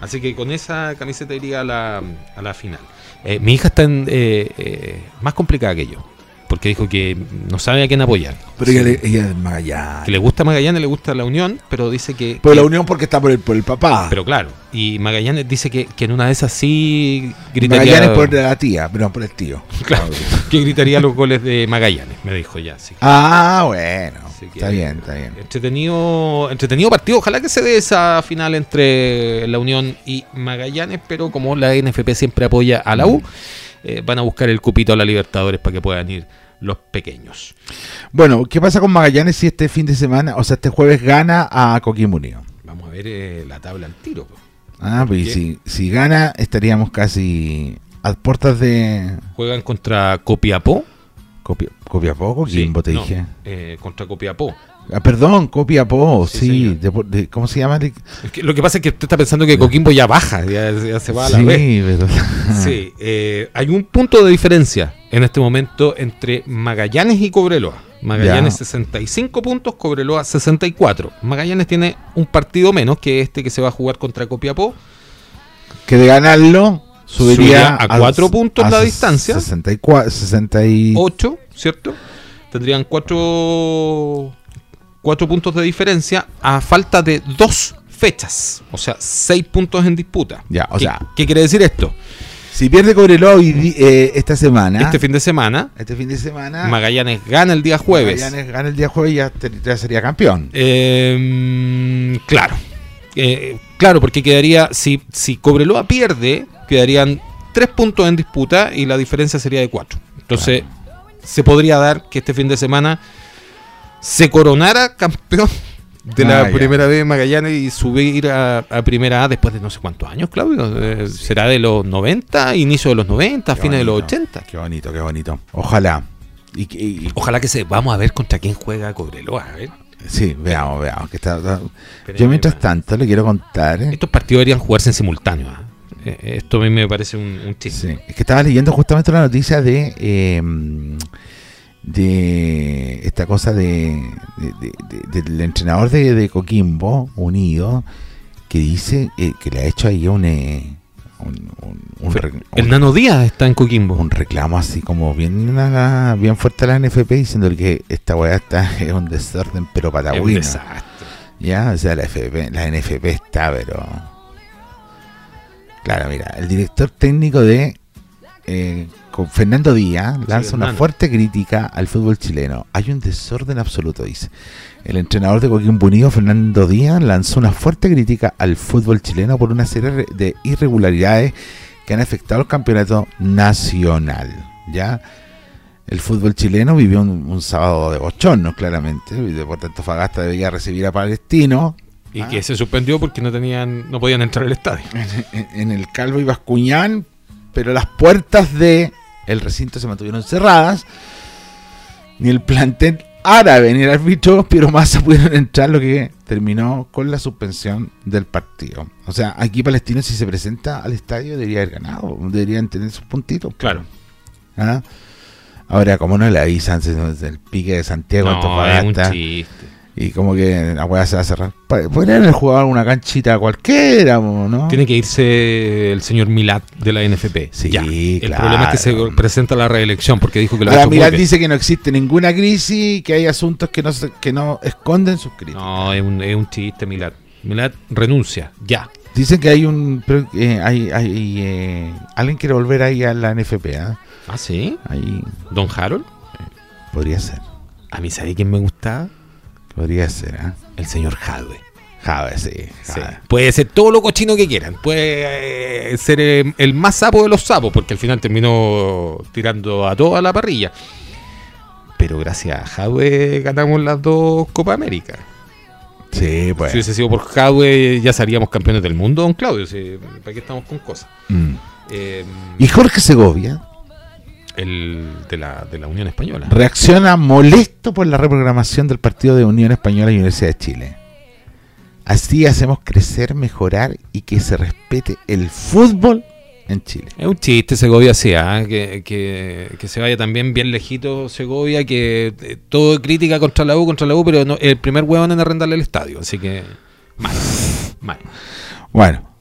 A: Así que con esa camiseta iría a la, a la final. Eh, mi hija está en, eh, eh, más complicada que yo, porque dijo que no sabe a quién apoyar.
B: Pero
A: Sí.
B: ella, ella es Magallanes.
A: Que le gusta Magallanes, le gusta la Unión, pero dice que...
B: Pero
A: que-
B: la Unión porque está por el, por el papá.
A: Pero claro, y Magallanes dice que, que en una de esas sí gritaría,
B: Magallanes por la tía, pero no por el tío.
A: Claro. que gritaría los goles de Magallanes, me dijo ya.
B: Ah, bueno.
A: Sí, Así que,
B: Está bien, está bien.
A: Entretenido, entretenido partido. Ojalá que se dé esa final entre la Unión y Magallanes, pero como la NFP siempre apoya a la U, eh, van a buscar el cupito a la Libertadores para que puedan ir los pequeños.
B: Bueno, ¿qué pasa con Magallanes si este fin de semana, o sea, este jueves gana a Coquimbo Unido?
A: Vamos a ver eh, la tabla al tiro.
B: Ah, pues si, si gana, estaríamos casi a puertas de
A: Juegan contra Copiapó.
B: Copia, Copiapó, Coquimbo, te
A: no,
B: dije.
A: eh, contra Copiapó.
B: Ah, perdón, Copiapó,
A: Sí,
B: sí.
A: señor.
B: de- de- ¿Cómo se llama?
A: Es que lo que pasa es que usted está pensando que Coquimbo ya baja, ya, ya se va a la
B: sí,
A: vez.
B: pero...
A: Sí, eh, hay un punto de diferencia en este momento entre Magallanes y Cobreloa. Magallanes
B: Ya.
A: 65 puntos, Cobreloa 64. Magallanes tiene un partido menos que este que se va a jugar contra Copiapó.
B: que de ganarlo subiría,
A: Subiría a cuatro puntos la distancia.
B: 64, 60 y...
A: 8, ¿cierto? Tendrían cuatro, cuatro puntos de diferencia a falta de dos fechas. O sea, seis puntos en disputa.
B: Ya, o
A: ¿Qué-
B: sea-
A: ¿Qué quiere decir esto?
B: Si pierde Cobreloa eh, esta semana,
A: Este fin de semana,
B: este fin de semana,
A: Magallanes gana el día jueves.
B: Magallanes gana el día jueves y ya, te- ya sería campeón.
A: Eh, claro. Eh, claro, porque quedaría, si, si Cobreloa pierde, quedarían tres puntos en disputa y la diferencia sería de cuatro. Entonces, se podría dar que este fin de semana se coronara campeón de la
B: Ah,
A: primera vez Magallanes y subir a, a primera A después de no sé cuántos años, Claudio. Eh, ¿Será de los 90, inicio de los 90,
B: Qué
A: fines de los
B: bonito,
A: 80?
B: Qué bonito, qué bonito. Ojalá. Y, que- y-
A: Ojalá que se. Vamos a ver contra quién juega Cobreloa. A ver.
B: sí, veamos, veamos. Que está, Yo mientras tanto le quiero contar. eh,
A: Estos partidos deberían jugarse en simultáneo. ¿ah? Eh, Esto a mí me parece un, un chiste.
B: Sí, es que estaba leyendo justamente la noticia de eh, de esta cosa de, de- de- de- del entrenador de, de Coquimbo Unido que dice eh, que le ha hecho ahí un eh, un, un-
A: El Nano Díaz está en Coquimbo.
B: un reclamo así como bien a- bien fuerte a la NFP diciendo que esta weá está es un desorden pero patagüino ya, o sea, la, FP, la NFP está, pero. Claro, mira, el director técnico de. Eh, con Fernando Díaz lanza una fuerte crítica al fútbol chileno. Hay un desorden absoluto, dice. El entrenador de Coquimbo Unido, Fernando Díaz, lanzó una fuerte crítica al fútbol chileno por una serie de irregularidades que han afectado al campeonato nacional. ¿Ya? El fútbol chileno vivió un, un sábado de bochornos, claramente. y Por tanto, Fagasta debía recibir a Palestino
A: Y
B: Ah.
A: que se suspendió porque no tenían, no podían entrar al estadio.
B: en, en el Calvo y Bascuñán, pero las puertas de el recinto se mantuvieron cerradas. Ni el plantel árabe ni el árbitro Piero Massa pudieron entrar, lo que terminó con la suspensión del partido. O sea, aquí Palestino, si se presenta al estadio, debería haber ganado, deberían tener sus puntitos.
A: Claro.
B: ¿Ah? Ahora, como no le avisan desde el pique de Santiago,
A: No, es un chiste.
B: Y como que la weá se va a cerrar. Podrían haber jugado alguna canchita cualquiera, ¿no?
A: Tiene que irse el señor Milat de la NFP.
B: Sí,
A: Ya. El
B: claro.
A: problema es que se presenta la reelección porque dijo que lo ha
B: Ahora
A: bien.
B: dice que no existe ninguna crisis, que hay asuntos que no se- que no esconden sus críticas.
A: No, es un, es un chiste, Milat. Milat renuncia, ya.
B: Dicen que hay un eh, hay, hay eh, alguien quiere volver ahí a la NFP, ¿ah?
A: ¿Ah, sí?
B: Ahí
A: ¿Don Harold?
B: podría ser,
A: A mí, ¿sabe quién me gustaba?
B: Podría ser, ¿ah?
A: El señor Jadwe.
B: Jave, sí.
A: Puede ser todo lo cochino que quieran. Puede eh, ser eh, el más sapo de los sapos, porque al final terminó tirando a toda la parrilla. Pero gracias a Jadwe ganamos las dos Copa América.
B: Sí, pues.
A: Si hubiese sido por Jadwe, ya seríamos campeones del mundo, don Claudio. si- ¿Para qué estamos con cosas?
B: Mm.
A: Eh,
B: Y Jorge Segovia
A: el de la, de la Unión Española.
B: reacciona molesto por la reprogramación del partido de Unión Española y Universidad de Chile. Así hacemos crecer, mejorar y que se respete el fútbol en Chile.
A: Es un chiste Segovia, sí, ah, que, que, que se vaya también bien lejito Segovia, que eh, todo crítica contra la U, contra la U, pero no, el primer huevón en arrendarle el estadio, así que mal, mal.
B: Bueno,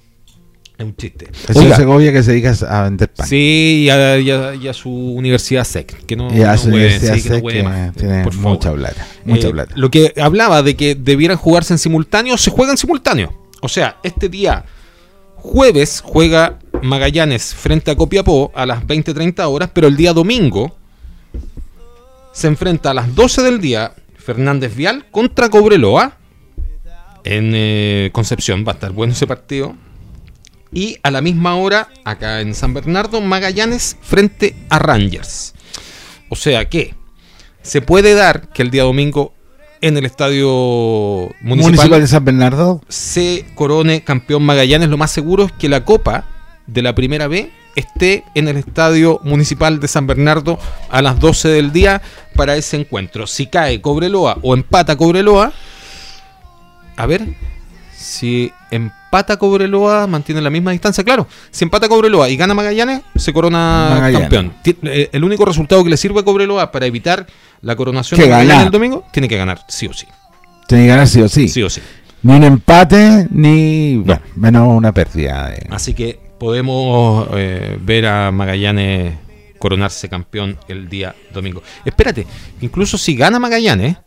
A: Es un chiste.
B: es
A: Oiga,
B: un Segovia que se dedica a vender pan.
A: sí, y a, y a- y a su universidad SEC, que no,
B: y a
A: no
B: su universidad
A: sí, que no
B: que
A: más,
B: tiene
A: por favor.
B: mucha plata. Mucha
A: Eh,
B: plata.
A: Lo que hablaba de que debieran jugarse en simultáneo, se juega en simultáneo. O sea, este día jueves juega Magallanes frente a Copiapó a las 20-30 horas, pero el día domingo se enfrenta a las 12 del día Fernández Vial contra Cobreloa en eh, Concepción. Va a estar bueno ese partido. Y a la misma hora, acá en San Bernardo, Magallanes frente a Rangers. O sea que se puede dar que el día domingo en el estadio municipal,
B: Municipal de San Bernardo.
A: se corone campeón Magallanes. Lo más seguro es que la copa de la primera B esté en el estadio municipal de San Bernardo a las 12 del día para ese encuentro. Si cae Cobreloa o empata Cobreloa, a ver, si empata Cobreloa, mantiene la misma distancia. Claro, si empata Cobreloa y gana Magallanes, se corona
B: Magallanes.
A: campeón. Eh, El único resultado que le sirve a Cobreloa para evitar la coronación
B: Que
A: de Magallanes
B: ganar.
A: el domingo, tiene que ganar, sí o sí.
B: Tiene que ganar sí o sí.
A: Sí o sí.
B: Ni un empate, ni. Bueno, menos una pérdida. de-
A: Así que podemos eh, ver a Magallanes coronarse campeón el día domingo. Espérate, incluso si gana Magallanes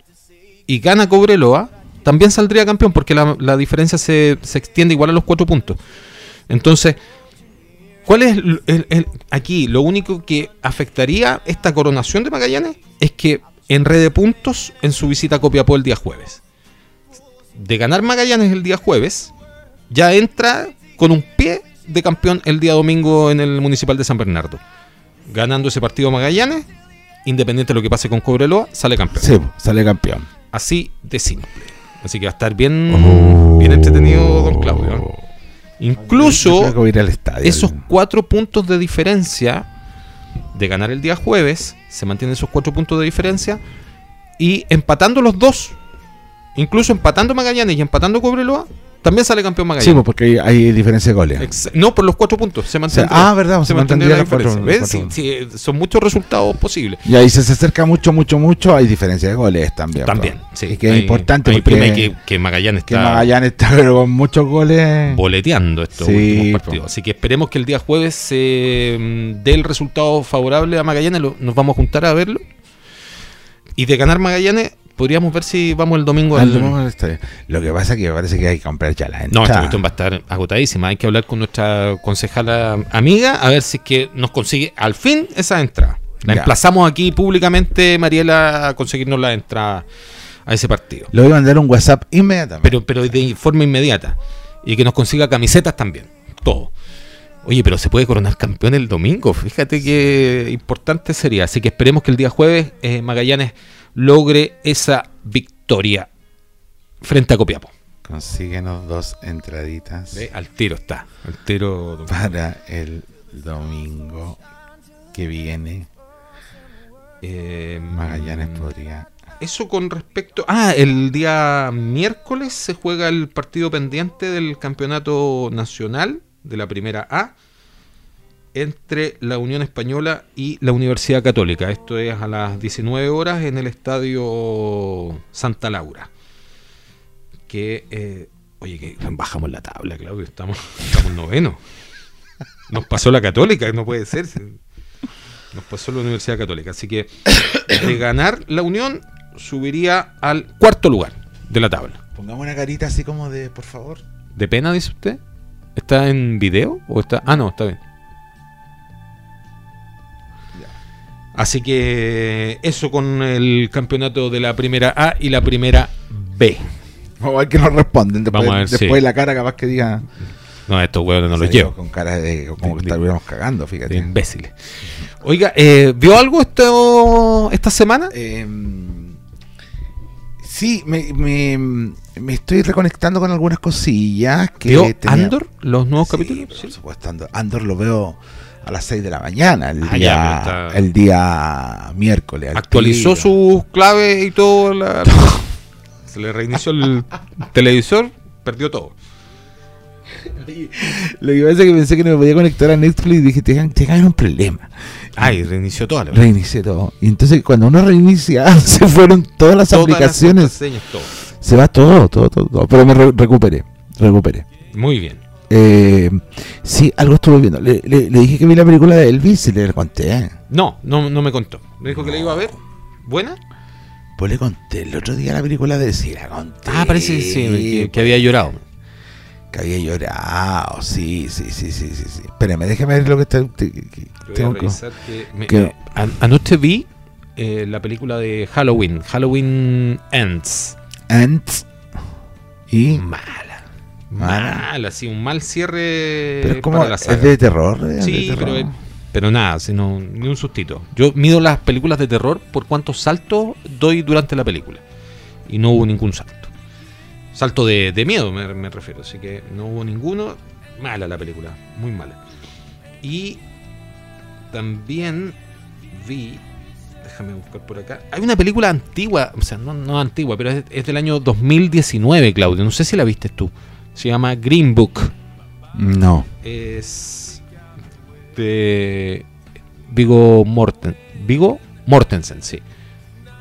A: y gana Cobreloa, también saldría campeón porque la, la diferencia se, se extiende igual a los cuatro puntos. Entonces, ¿cuál es el- el- el- aquí? Lo único que afectaría esta coronación de Magallanes es que enrede puntos en su visita a Copiapó el día jueves. De ganar Magallanes el día jueves, ya entra con un pie de campeón el día domingo en el Municipal de San Bernardo. Ganando ese partido Magallanes, independiente de lo que pase con Cobreloa, sale campeón.
B: Sí, sale campeón.
A: Así de simple. Así que va a estar bien,
B: Oh.
A: bien entretenido, don Claudio. ¿eh? Incluso
B: ir al estadio.
A: esos cuatro puntos de diferencia de ganar el día jueves, se mantienen esos cuatro puntos de diferencia y empatando los dos, incluso empatando Magallanes y empatando Cobreloa, también sale campeón
B: Sí,
A: Magallanes.
B: pues, porque hay, hay diferencia de goles.
A: Ex- no, por los cuatro puntos. Se
B: O sea,
A: mantendría,
B: ah, verdad, se,
A: mantendría
B: mantendría
A: la
B: cuatro-
A: diferencia.
B: cuatro.
A: Sí, sí, son muchos resultados posibles.
B: Y ahí se, se acerca mucho, mucho, mucho, hay diferencia de goles también.
A: También,
B: pues.
A: sí.
B: Y que es importante
A: hay
B: porque
A: prima que, que Magallanes
B: que
A: está
B: Magallanes está pero con muchos goles.
A: boleteando estos
B: Sí,
A: últimos
B: po.
A: partidos. Así que esperemos que el día jueves se mm, dé el resultado favorable a Magallanes. Lo- nos vamos a juntar a verlo. Y de ganar Magallanes, podríamos ver si vamos el domingo
B: Al
A: al.
B: estadio. Lo que pasa es que me parece que hay que comprar ya la
A: No,
B: entrada.
A: esta cuestión va a estar agotadísima. Hay que hablar con nuestra concejala amiga a ver si es que nos consigue al fin esa entrada. La
B: Ya.
A: emplazamos aquí públicamente, Mariela, a conseguirnos la entrada a ese partido.
B: Le voy a mandar un WhatsApp inmediatamente.
A: pero, pero de forma inmediata. Y que nos consiga camisetas también. Todo. Oye, pero se puede coronar campeón el domingo. Fíjate qué importante sería. Así que esperemos que el día jueves eh, Magallanes logre esa victoria frente a Copiapó.
B: Consíguenos dos entraditas
A: Ve, Al tiro está. Al tiro.
B: para el domingo que viene.
A: Eh,
B: Magallanes podría.
A: Eso con respecto. Ah, el día miércoles se juega el partido pendiente del campeonato nacional de la primera A entre la Unión Española y la Universidad Católica. Esto es a las 19 horas en el estadio Santa Laura. Que. eh, oye, que bajamos la tabla, Claudio. Estamos, estamos noveno. Nos pasó la Católica, no puede ser. Nos pasó la Universidad Católica. Así que de ganar la Unión, subiría al cuarto lugar de la tabla.
B: Pongamos una carita así como de, por favor.
A: ¿De pena, dice usted? ¿Está en video? ¿O está.? Ah, no, está bien. Así que eso con el campeonato de la primera A y la primera B.
B: Vamos a ver que nos responden. Después,
A: Vamos a ver,
B: después
A: sí.
B: la cara capaz que diga.
A: No, estos huevos no los llevo.
B: Con cara de como que estuviéramos cagando,
A: De
B: fíjate.
A: imbéciles. Oiga, eh, ¿vio algo esto, esta semana?
B: Eh, sí, me, me, me estoy reconectando con algunas cosillas que
A: ¿Vio
B: tenía-
A: Andor? ¿Los nuevos
B: Sí,
A: capítulos? Sí.
B: Por supuesto, Andor, Andor lo veo a las 6 de la mañana, el,
A: Ah,
B: día,
A: ya,
B: el día miércoles. al
A: Actualizó
B: tiro.
A: sus claves y todo. la- la- se le reinició el televisor, perdió todo.
B: Lo que pasa es que pensé que no me podía conectar a Netflix y dije, tengan, tengan un problema.
A: Ay, reinició toda la
B: Reinicié todo. Y entonces cuando uno reinicia, se fueron todas las
A: Todas
B: aplicaciones.
A: todo.
B: Se va todo, todo, todo, todo. Pero me re- recuperé, recuperé.
A: Muy bien.
B: Eh, sí, algo estuve viendo. Le, le- le dije que vi la película de Elvis y le conté.
A: No, no, no me contó. Me dijo que la iba a ver. ¿Buena?
B: Pues le conté el otro día la película de sí, la conté.
A: Ah, parece que sí, que, que había llorado.
B: Que había llorado, sí, sí, sí, sí, sí. sí. Espérame, déjame ver lo que está. que- que- tengo que-
A: que me-
B: que-
A: an- anoche vi eh, la película de Halloween, Halloween Ends.
B: Ants. Y.
A: Mala.
B: Mala.
A: Mala, sí, un mal cierre
B: Pero es como.
A: para la
B: Es
A: saga.
B: de terror. es
A: Sí,
B: de
A: pero, pero nada, sino, ni un sustito. Yo mido las películas de terror por cuántos saltos doy durante la película. Y no hubo ningún salto. Salto de, de miedo me, me refiero, así que no hubo ninguno. Mala la película, muy mala. Y también vi, déjame buscar por acá, hay una película antigua, o sea, no, no antigua, pero es, es del año 2019, Claudio, no sé si la viste tú. Se llama Green Book
B: No.
A: es de Vigo Morten, Vigo Mortensen, sí,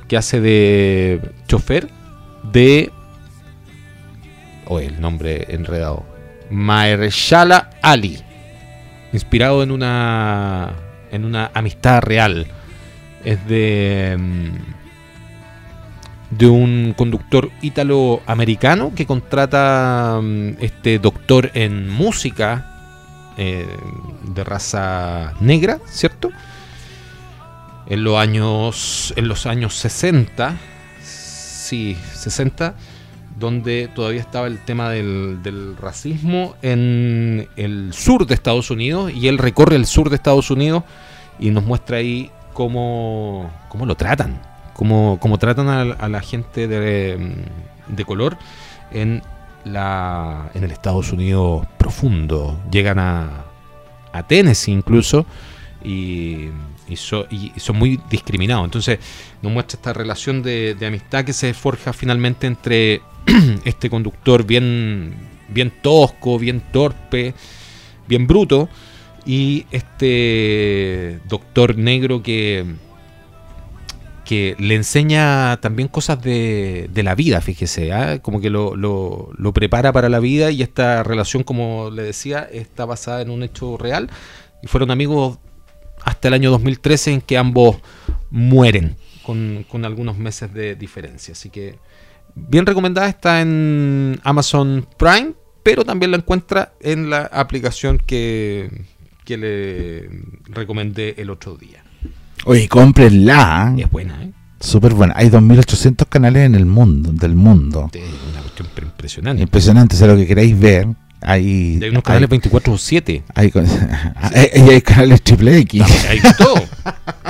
A: que hace de chofer de o el nombre enredado, Mahershala Ali, inspirado en una en una amistad real. Es de mm, de un conductor ítalo-americano que contrata mm, este doctor en música eh, de raza negra, ¿cierto? En los años en los años 60, sí, 60, donde todavía estaba el tema del, del racismo en el sur de Estados Unidos y él recorre el sur de Estados Unidos y nos muestra ahí cómo, cómo lo tratan, cómo, cómo tratan a, la gente de, de color en, la, en el Estados Unidos profundo. Llegan a, a Tennessee incluso y, y son muy discriminados. Entonces nos muestra esta relación de, de amistad que se forja finalmente entre este conductor bien, bien tosco, bien torpe, bien bruto, y este doctor negro que, que le enseña también cosas de, la vida, fíjese, ¿ah? como que lo prepara para la vida y esta relación, como le decía, está basada en un hecho real y fueron amigos hasta el año 2013 en que ambos mueren con, con algunos meses de diferencia. Así que bien recomendada está en Amazon Prime, pero también la encuentra en la aplicación que, que le recomendé el otro día.
B: Oye, cómprenla.
A: Y es buena, ¿eh?
B: Súper buena. Hay 2.800 canales en el mundo, del mundo.
A: Es una cuestión pre- impresionante.
B: Impresionante, sé lo que queréis ver. Hay,
A: hay unos canales 24-7.
B: hay, hay- canales triple X.
A: Hay todo.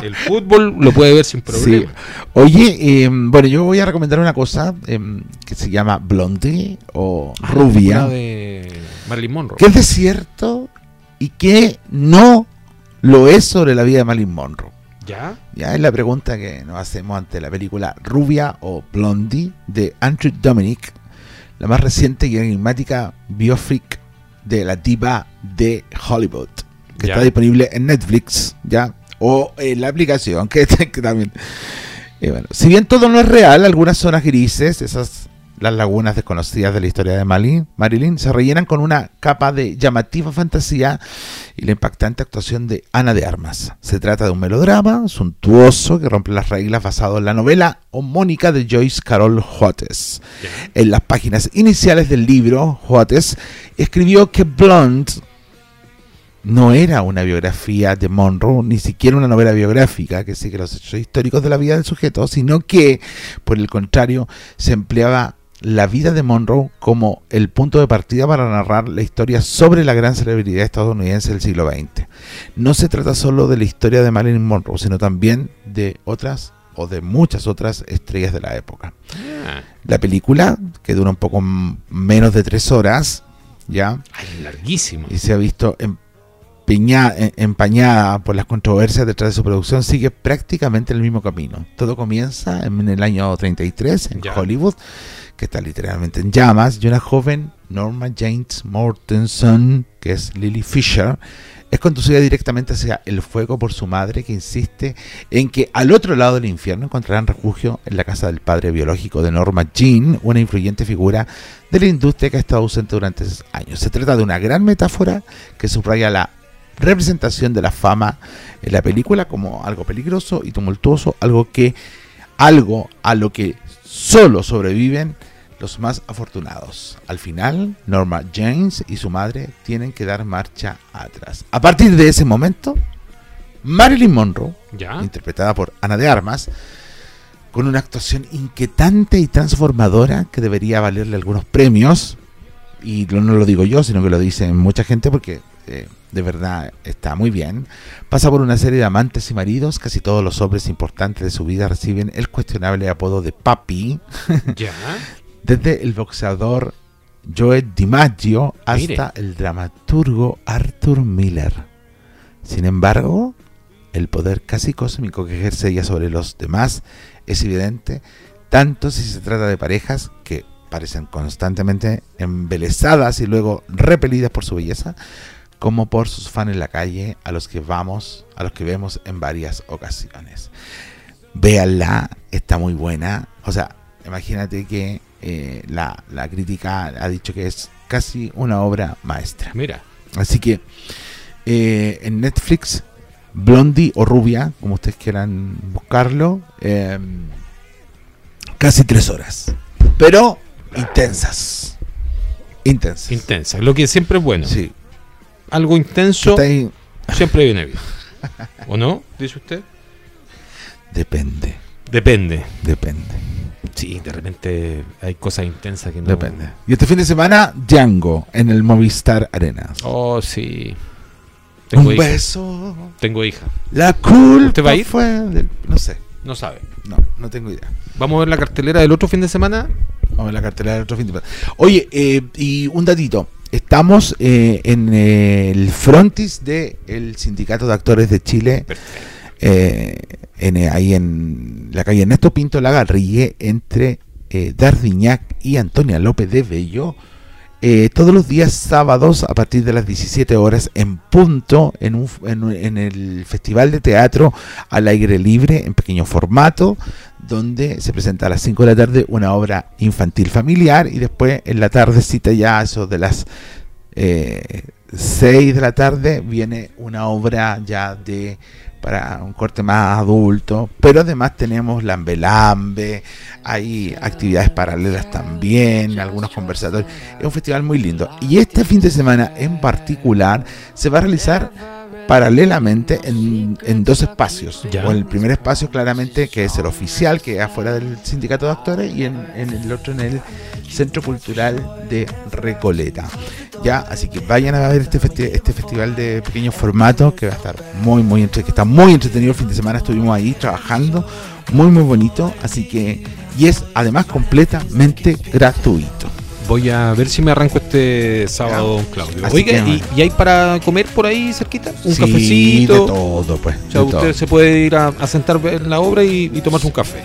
A: El fútbol lo puede ver sin
B: Sí.
A: problema.
B: Oye, eh, bueno, yo voy a recomendar una cosa eh, que se llama Blondie o
A: Ah,
B: Rubia,
A: de Marilyn Monroe.
B: que es de cierto y que no lo es sobre la vida de Marilyn Monroe.
A: ¿Ya?
B: Ya es la pregunta que nos hacemos ante la película Rubia o Blondie de Andrew Dominic, la más reciente y enigmática biopic de la diva de Hollywood, que
A: Ya.
B: está disponible en Netflix, ya, o en la aplicación, que, que también. Bueno, si bien todo no es real, algunas zonas grises, esas las lagunas desconocidas de la historia de Marilyn, Marilyn se rellenan con una capa de llamativa fantasía y la impactante actuación de Ana de Armas. Se trata de un melodrama suntuoso que rompe las reglas basado en la novela homónica de Joyce Carol Oates.
A: Ya.
B: En las páginas iniciales del libro, Oates escribió que Blonde no era una biografía de Monroe, ni siquiera una novela biográfica que sigue los hechos históricos de la vida del sujeto, sino que, por el contrario, se empleaba la vida de Monroe como el punto de partida para narrar la historia sobre la gran celebridad estadounidense del siglo XX. No se trata solo de la historia de Marilyn Monroe, sino también de otras o de muchas otras estrellas de la época.
A: Ah,
B: La película, que dura un poco menos de tres horas, ya,
A: ay, larguísimo.
B: y se ha visto empeña- em- empañada por las controversias detrás de su producción, sigue prácticamente el mismo camino. Todo comienza en el año 33 en. Hollywood, que está literalmente en llamas, y una joven, Norma James Mortensen, que es Lily Fisher, es conducida directamente hacia el fuego por su madre, que insiste en que al otro lado del infierno encontrarán refugio en la casa del padre biológico de Norma Jean, una influyente figura de la industria que ha estado ausente durante años. Se trata de una gran metáfora que subraya la representación de la fama en la película como algo peligroso y tumultuoso, algo que algo a lo que solo sobreviven los más afortunados. Al final, Norma James y su madre tienen que dar marcha atrás. A partir de ese momento, Marilyn Monroe,
A: Ya.
B: interpretada por Ana de Armas, con una actuación inquietante y transformadora que debería valerle algunos premios. Y no lo digo yo, sino que lo dicen mucha gente porque eh, de verdad está muy bien. Pasa por una serie de amantes y maridos. Casi todos los hombres importantes de su vida reciben el cuestionable apodo de papi.
A: Ya.
B: Desde el boxeador Joe DiMaggio hasta
A: Mire.
B: el dramaturgo Arthur Miller. Sin embargo, el poder casi cósmico que ejerce ella sobre los demás es evidente, tanto si se trata de parejas que parecen constantemente embelesadas y luego repelidas por su belleza, como por sus fans en la calle a los que vamos, a los que vemos en varias ocasiones. Véanla, está muy buena. O sea, imagínate que eh, la, la crítica ha dicho que es casi una obra maestra.
A: Mira.
B: Así que eh, en Netflix, Blondie o Rubia, como ustedes quieran buscarlo, eh, casi tres horas. Pero intensas. Intensas.
A: Intensa. Lo que siempre es bueno.
B: Sí.
A: Algo intenso
B: ahí-
A: siempre viene bien. ¿O no? Dice usted.
B: Depende,
A: Depende.
B: depende,
A: Sí, de repente hay cosas intensas que no.
B: depende. Y este fin de semana, Django en el Movistar Arena.
A: Oh, sí. Tengo
B: Un
A: hija.
B: beso.
A: Tengo hija.
B: La culpa
A: ¿Usted va a ir?
B: fue del- No sé,
A: No sabe.
B: no, no tengo idea.
A: Vamos a ver la cartelera del otro fin de semana.
B: Vamos a la cartelera del otro fin de semana. Oye, eh, y un datito. Estamos eh, en el frontis del Sindicato de Actores de Chile, eh, en, eh, ahí en la calle Ernesto Pinto Lagarrille, entre eh, Dardiñac y Antonia López de Bello. Eh, todos los días sábados a partir de las 17 horas en punto en, un, en, el Festival de Teatro al aire libre en pequeño formato donde se presenta a las 5 de la tarde una obra infantil familiar y después en la tardecita ya eso de las eh, 6 de la tarde viene una obra ya de para un corte más adulto, pero además tenemos Lambe Lambe, hay actividades paralelas también, algunos conversatorios. Es un festival muy lindo. Y este fin de semana en particular se va a realizar paralelamente en, en dos espacios.
A: Ya.
B: O el primer espacio claramente que es el oficial, que es afuera del sindicato de actores, y en, en el otro en el Centro Cultural de Recoleta. Ya, así que vayan a ver este, festi- este festival de pequeño formato que va a estar muy, muy entre- que está muy entretenido el fin de semana. Estuvimos ahí trabajando, muy, muy bonito. Así que, y es además completamente gratuito.
A: Voy a ver si me arranco este sábado, don Claudio.
B: Así
A: Oiga,
B: que,
A: ¿y, hay para comer por ahí cerquita? ¿Un
B: Sí,
A: cafecito?
B: De todo, pues.
A: O sea, usted
B: todo.
A: se puede ir a, a sentar en la obra y, y tomarse un café.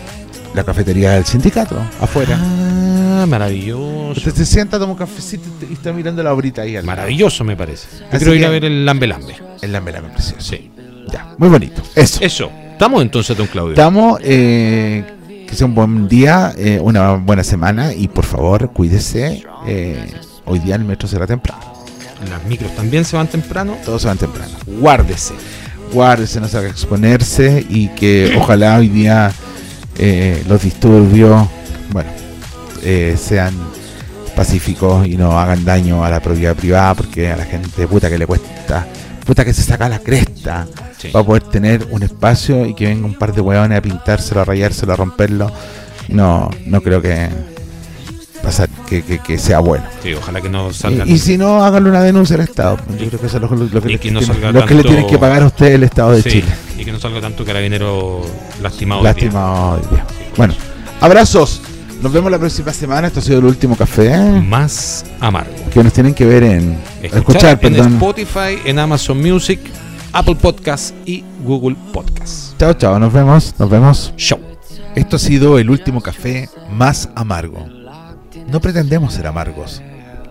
B: La cafetería del sindicato, afuera.
A: Ah, maravilloso.
B: Usted se sienta, toma un cafecito y está mirando la obrita ahí al.
A: Maravilloso, me parece. Yo quiero ir a ver el Lambe Lambe.
B: En la mera precioso.
A: Sí.
B: Ya, muy bonito. Eso.
A: Eso. Estamos entonces, don Claudio.
B: Estamos, eh, que sea un buen día, eh, una buena semana y por favor cuídese. eh, hoy día el metro será temprano.
A: Las micros también se van temprano.
B: Todos se van temprano.
A: Guárdese.
B: Guárdese, no se haga exponerse y que ojalá hoy día eh, los disturbios, bueno, sean pacíficos y no hagan daño a la propiedad privada porque a la gente puta que le cuesta, puta que se saca la cresta
A: Sí.
B: para poder tener un espacio y que venga un par de hueones a pintárselo, a rayárselo, a romperlo. No, no creo que pasar que, que- que sea bueno.
A: Sí, ojalá que no salgan.
B: Y, y si no, háganle una denuncia al Estado. Yo creo que eso es lo, lo que, le,
A: que no
B: tiene-
A: salga
B: lo que le
A: tanto-
B: tienen que pagar a ustedes el Estado de
A: Sí,
B: Chile.
A: Y que no salga tanto carabinero lastimado.
B: Lastimado hoy día. Bueno, abrazos. Nos vemos la próxima semana. Esto ha sido el último café
A: Más amargo.
B: que nos tienen que ver en
A: Escuchar,
B: escuchar,
A: en. Spotify, en Amazon Music, Apple Podcast y Google Podcast.
B: Chao, chao. Nos vemos. Nos vemos.
A: Show.
B: Esto ha sido el último café más amargo. No pretendemos ser amargos.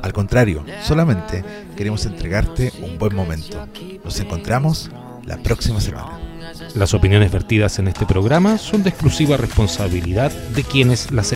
B: Al contrario, solamente queremos entregarte un buen momento. Nos encontramos la próxima semana.
A: Las opiniones vertidas en este programa son de exclusiva responsabilidad de quienes las